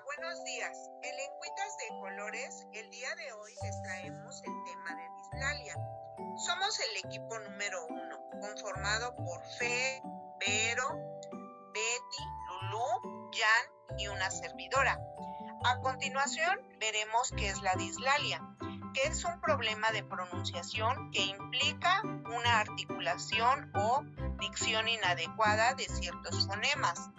Buenos días. En Lengüitas de Colores, el día de hoy les traemos el tema de dislalia. Somos el equipo número uno, conformado por Fe, Vero, Betty, Lulú, Jan y una servidora. A continuación veremos qué es la dislalia, que es un problema de pronunciación que implica una articulación o dicción inadecuada de ciertos fonemas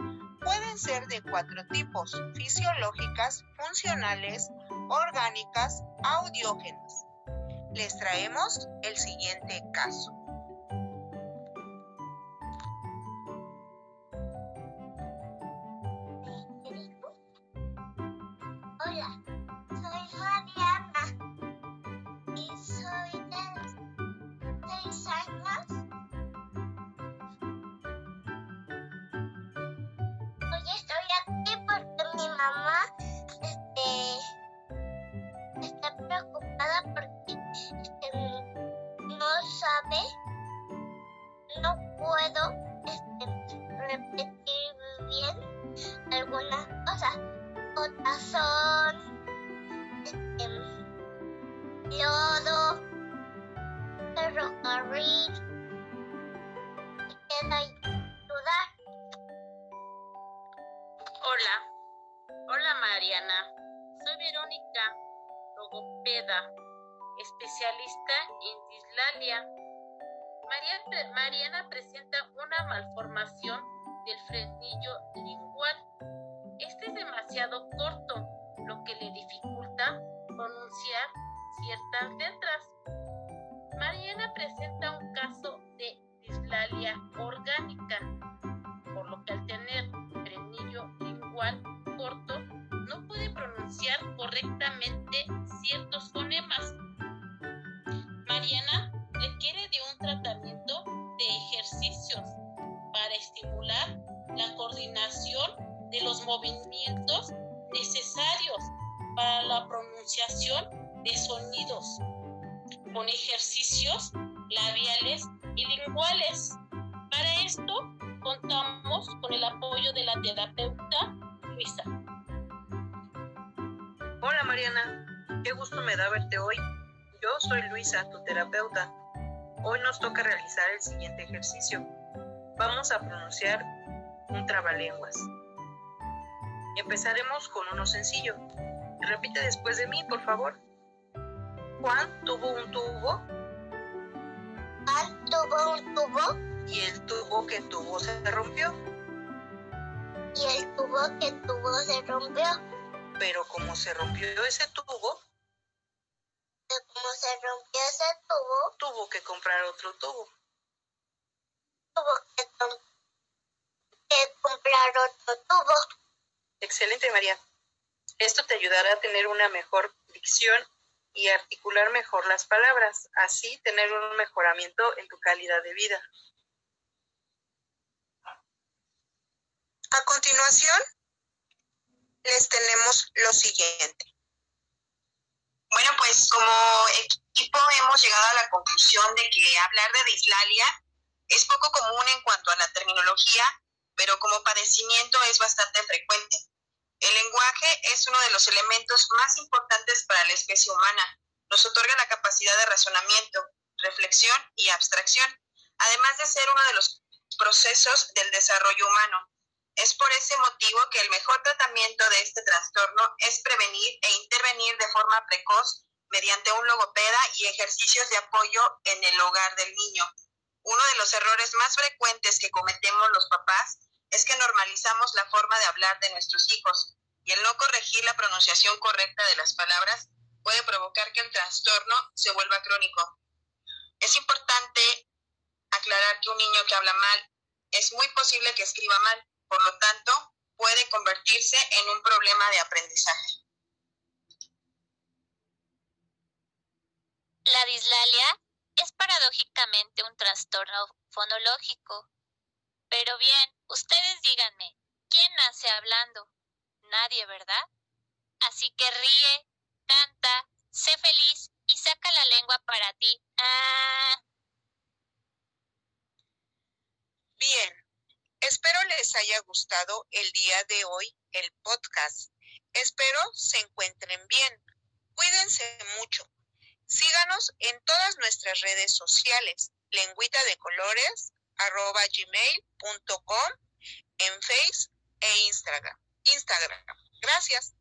pueden ser de cuatro tipos, fisiológicas, funcionales, orgánicas, audiógenas. Les traemos el siguiente caso. Hoy estoy aquí porque mi mamá este, está preocupada porque este, no sabe, no puedo este, repetir bien algunas cosas. Son este, lodo, ferrocarril, y queda Mariana, soy Verónica, logopeda, especialista en dislalia. María- Mariana presenta una malformación del frenillo lingual. Este es demasiado corto, movimientos necesarios para la pronunciación de sonidos, con ejercicios labiales y linguales. Para esto contamos con el apoyo de la terapeuta Luisa. Hola Mariana, qué gusto me da verte hoy. Yo soy Luisa, tu terapeuta. Hoy nos toca realizar el siguiente ejercicio. Vamos a pronunciar un trabalenguas. Empezaremos con uno sencillo. Repite después de mí, por favor. Juan tuvo un tubo Juan tuvo un tubo y el tubo que tuvo se rompió. y el tubo que tuvo se rompió. Pero como se rompió ese tubo, Y como se rompió ese tubo, tuvo que comprar otro tubo. tuvo que, que comprar otro tubo. Excelente, María. Esto te ayudará a tener una mejor dicción y articular mejor las palabras, así tener un mejoramiento en tu calidad de vida. A continuación, les tenemos lo siguiente. Bueno, pues como equipo hemos llegado a la conclusión de que hablar de dislalia es poco común en cuanto a la terminología, pero como padecimiento es bastante frecuente. El lenguaje es uno de los elementos más importantes para la especie humana. Nos otorga la capacidad de razonamiento, reflexión y abstracción, además de ser uno de los procesos del desarrollo humano. Es por ese motivo que el mejor tratamiento de este trastorno es prevenir e intervenir de forma precoz mediante un logopeda y ejercicios de apoyo en el hogar del niño. Uno de los errores más frecuentes que cometemos los papás es que normalizamos la forma de hablar de nuestros hijos y el no corregir la pronunciación correcta de las palabras puede provocar que el trastorno se vuelva crónico. Es importante aclarar que un niño que habla mal es muy posible que escriba mal, por lo tanto, puede convertirse en un problema de aprendizaje. La dislalia es paradójicamente un trastorno fonológico. Pero bien, ustedes díganme, ¿quién nace hablando? Nadie, ¿verdad? Así que ríe, canta, sé feliz y saca la lengua para ti. Ah, Bien, espero les haya gustado el día de hoy el podcast Espero se encuentren bien. Cuídense mucho. Síganos en todas nuestras redes sociales, lengüita de colores, arroba gmail.com, en Face e Instagram. Instagram. Gracias.